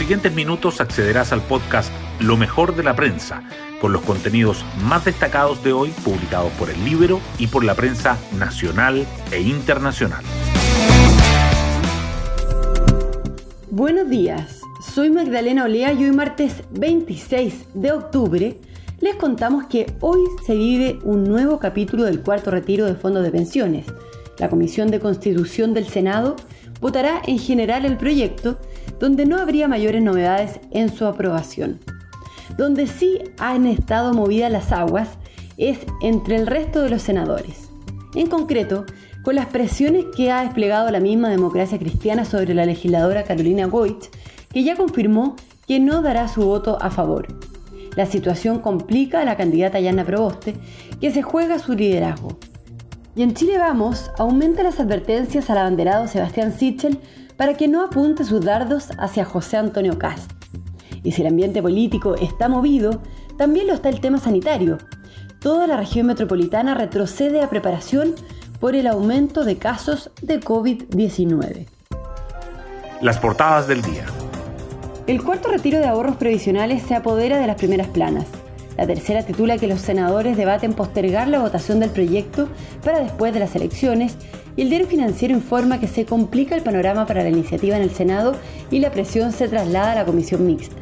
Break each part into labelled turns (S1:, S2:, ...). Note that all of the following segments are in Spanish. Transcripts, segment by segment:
S1: siguientes minutos accederás al podcast Lo mejor de la prensa, con los contenidos más destacados de hoy publicados por el Libro y por la prensa nacional e internacional.
S2: Buenos días, soy Magdalena Olea y hoy martes 26 de octubre les contamos que hoy se vive un nuevo capítulo del cuarto retiro de fondos de pensiones. La Comisión de Constitución del Senado votará en general el proyecto, donde no habría mayores novedades en su aprobación. Donde sí han estado movidas las aguas es entre el resto de los senadores. En concreto, con las presiones que ha desplegado la misma democracia cristiana sobre la legisladora Carolina Goich, que ya confirmó que no dará su voto a favor. La situación complica a la candidata Yana Proboste, que se juega su liderazgo. Y en Chile Vamos aumenta las advertencias al abanderado Sebastián Sichel para que no apunte sus dardos hacia José Antonio Cast. Y si el ambiente político está movido, también lo está el tema sanitario. Toda la región metropolitana retrocede a preparación por el aumento de casos de COVID-19.
S1: Las portadas del día.
S2: El cuarto retiro de ahorros previsionales se apodera de las primeras planas. La tercera titula que los senadores debaten postergar la votación del proyecto para después de las elecciones y el diario financiero informa que se complica el panorama para la iniciativa en el Senado y la presión se traslada a la comisión mixta.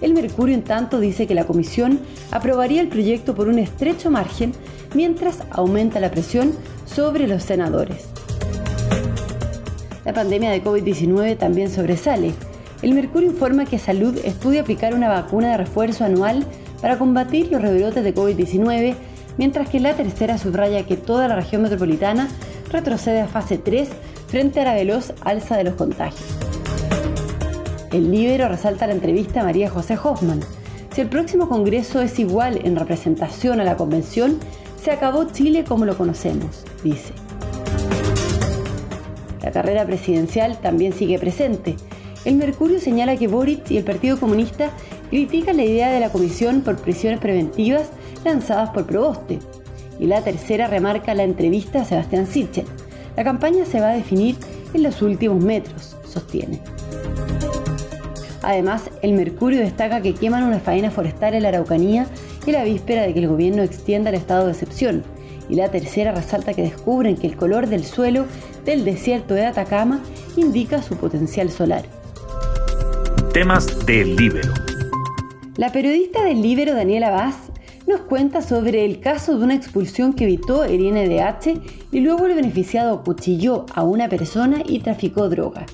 S2: El Mercurio, en tanto, dice que la comisión aprobaría el proyecto por un estrecho margen mientras aumenta la presión sobre los senadores. La pandemia de COVID-19 también sobresale. El Mercurio informa que Salud estudia aplicar una vacuna de refuerzo anual para combatir los rebrotes de COVID-19, mientras que la tercera subraya que toda la región metropolitana retrocede a fase 3 frente a la veloz alza de los contagios. El Libero resalta la entrevista a María José Hoffman. Si el próximo Congreso es igual en representación a la Convención, se acabó Chile como lo conocemos, dice. La carrera presidencial también sigue presente. El Mercurio señala que Boric y el Partido Comunista critican la idea de la comisión por prisiones preventivas lanzadas por Proboste. Y la tercera remarca la entrevista a Sebastián Sichel. La campaña se va a definir en los últimos metros, sostiene. Además, el Mercurio destaca que queman una faena forestal en la Araucanía y la víspera de que el gobierno extienda el estado de excepción. Y la tercera resalta que descubren que el color del suelo del desierto de Atacama indica su potencial solar
S1: temas del Libero.
S2: La periodista del Libero, Daniela Vaz, nos cuenta sobre el caso de una expulsión que evitó el INDH y luego el beneficiado cuchilló a una persona y traficó droga.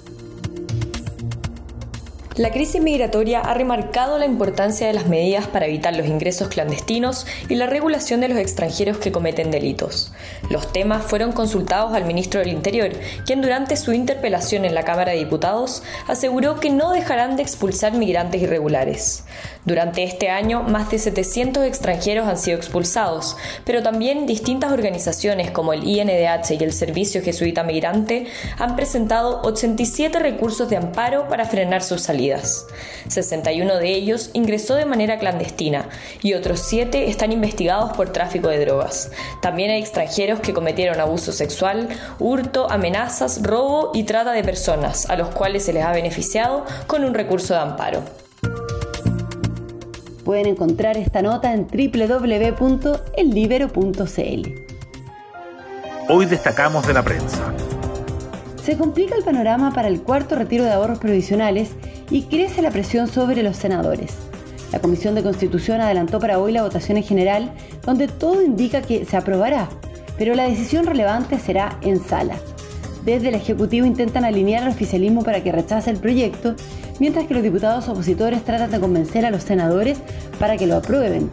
S3: La crisis migratoria ha remarcado la importancia de las medidas para evitar los ingresos clandestinos y la regulación de los extranjeros que cometen delitos. Los temas fueron consultados al ministro del Interior, quien durante su interpelación en la Cámara de Diputados aseguró que no dejarán de expulsar migrantes irregulares. Durante este año, más de 700 extranjeros han sido expulsados, pero también distintas organizaciones como el INDH y el Servicio Jesuita Migrante han presentado 87 recursos de amparo para frenar sus salidas. 61 de ellos ingresó de manera clandestina y otros 7 están investigados por tráfico de drogas. También hay extranjeros que cometieron abuso sexual, hurto, amenazas, robo y trata de personas, a los cuales se les ha beneficiado con un recurso de amparo.
S2: Pueden encontrar esta nota en www.ellibero.cl.
S1: Hoy destacamos de la prensa.
S2: Se complica el panorama para el cuarto retiro de ahorros provisionales y crece la presión sobre los senadores. La Comisión de Constitución adelantó para hoy la votación en general, donde todo indica que se aprobará, pero la decisión relevante será en sala. Desde el Ejecutivo intentan alinear al oficialismo para que rechace el proyecto mientras que los diputados opositores tratan de convencer a los senadores para que lo aprueben.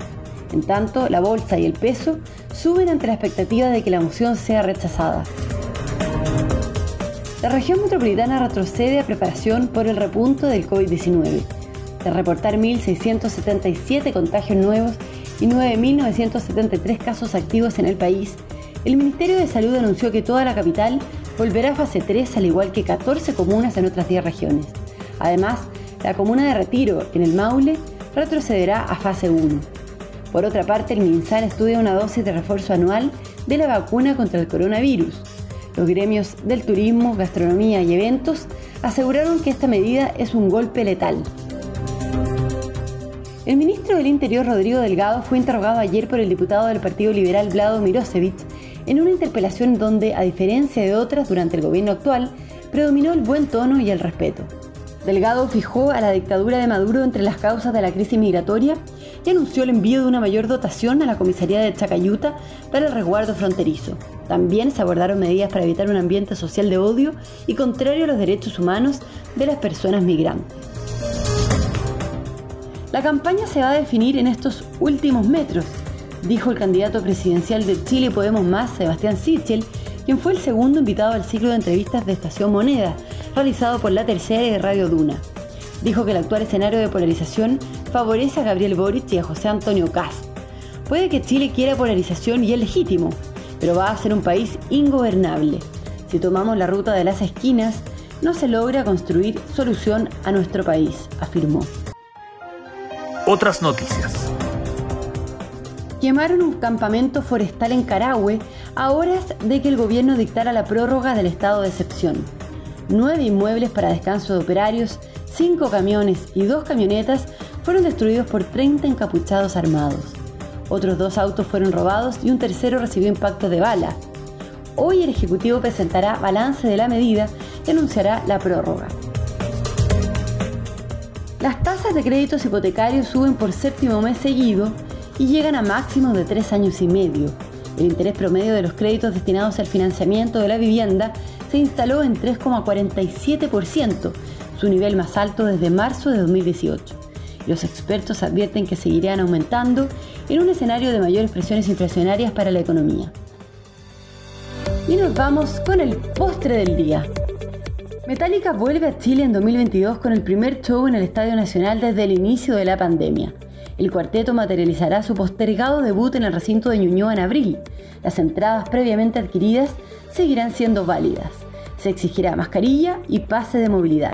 S2: En tanto, la bolsa y el peso suben ante la expectativa de que la moción sea rechazada. La región metropolitana retrocede a preparación por el repunto del COVID-19. De reportar 1.677 contagios nuevos y 9.973 casos activos en el país, el Ministerio de Salud anunció que toda la capital volverá a fase 3 al igual que 14 comunas en otras 10 regiones. Además, la comuna de Retiro, en el Maule, retrocederá a fase 1. Por otra parte, el MinSal estudia una dosis de refuerzo anual de la vacuna contra el coronavirus. Los gremios del turismo, gastronomía y eventos aseguraron que esta medida es un golpe letal. El ministro del Interior, Rodrigo Delgado, fue interrogado ayer por el diputado del Partido Liberal, Vlado Mirosevic, en una interpelación donde, a diferencia de otras durante el gobierno actual, predominó el buen tono y el respeto. Delgado fijó a la dictadura de Maduro entre las causas de la crisis migratoria y anunció el envío de una mayor dotación a la comisaría de Chacayuta para el resguardo fronterizo. También se abordaron medidas para evitar un ambiente social de odio y contrario a los derechos humanos de las personas migrantes. La campaña se va a definir en estos últimos metros, dijo el candidato presidencial de Chile Podemos Más, Sebastián Sichel, quien fue el segundo invitado al ciclo de entrevistas de Estación Moneda, realizado por la tercera y Radio Duna. Dijo que el actual escenario de polarización favorece a Gabriel Boric y a José Antonio Cast. Puede que Chile quiera polarización y es legítimo, pero va a ser un país ingobernable. Si tomamos la ruta de las esquinas, no se logra construir solución a nuestro país, afirmó.
S1: Otras noticias.
S2: Quemaron un campamento forestal en Carahue a horas de que el gobierno dictara la prórroga del estado de excepción. Nueve inmuebles para descanso de operarios, cinco camiones y dos camionetas fueron destruidos por 30 encapuchados armados. Otros dos autos fueron robados y un tercero recibió impacto de bala. Hoy el Ejecutivo presentará balance de la medida y anunciará la prórroga. Las tasas de créditos hipotecarios suben por séptimo mes seguido y llegan a máximos de tres años y medio. El interés promedio de los créditos destinados al financiamiento de la vivienda se instaló en 3,47%, su nivel más alto desde marzo de 2018. Los expertos advierten que seguirán aumentando en un escenario de mayores presiones inflacionarias para la economía. Y nos vamos con el postre del día. Metallica vuelve a Chile en 2022 con el primer show en el Estadio Nacional desde el inicio de la pandemia. El cuarteto materializará su postergado debut en el recinto de Ñuñoa en abril. Las entradas previamente adquiridas seguirán siendo válidas. Se exigirá mascarilla y pase de movilidad.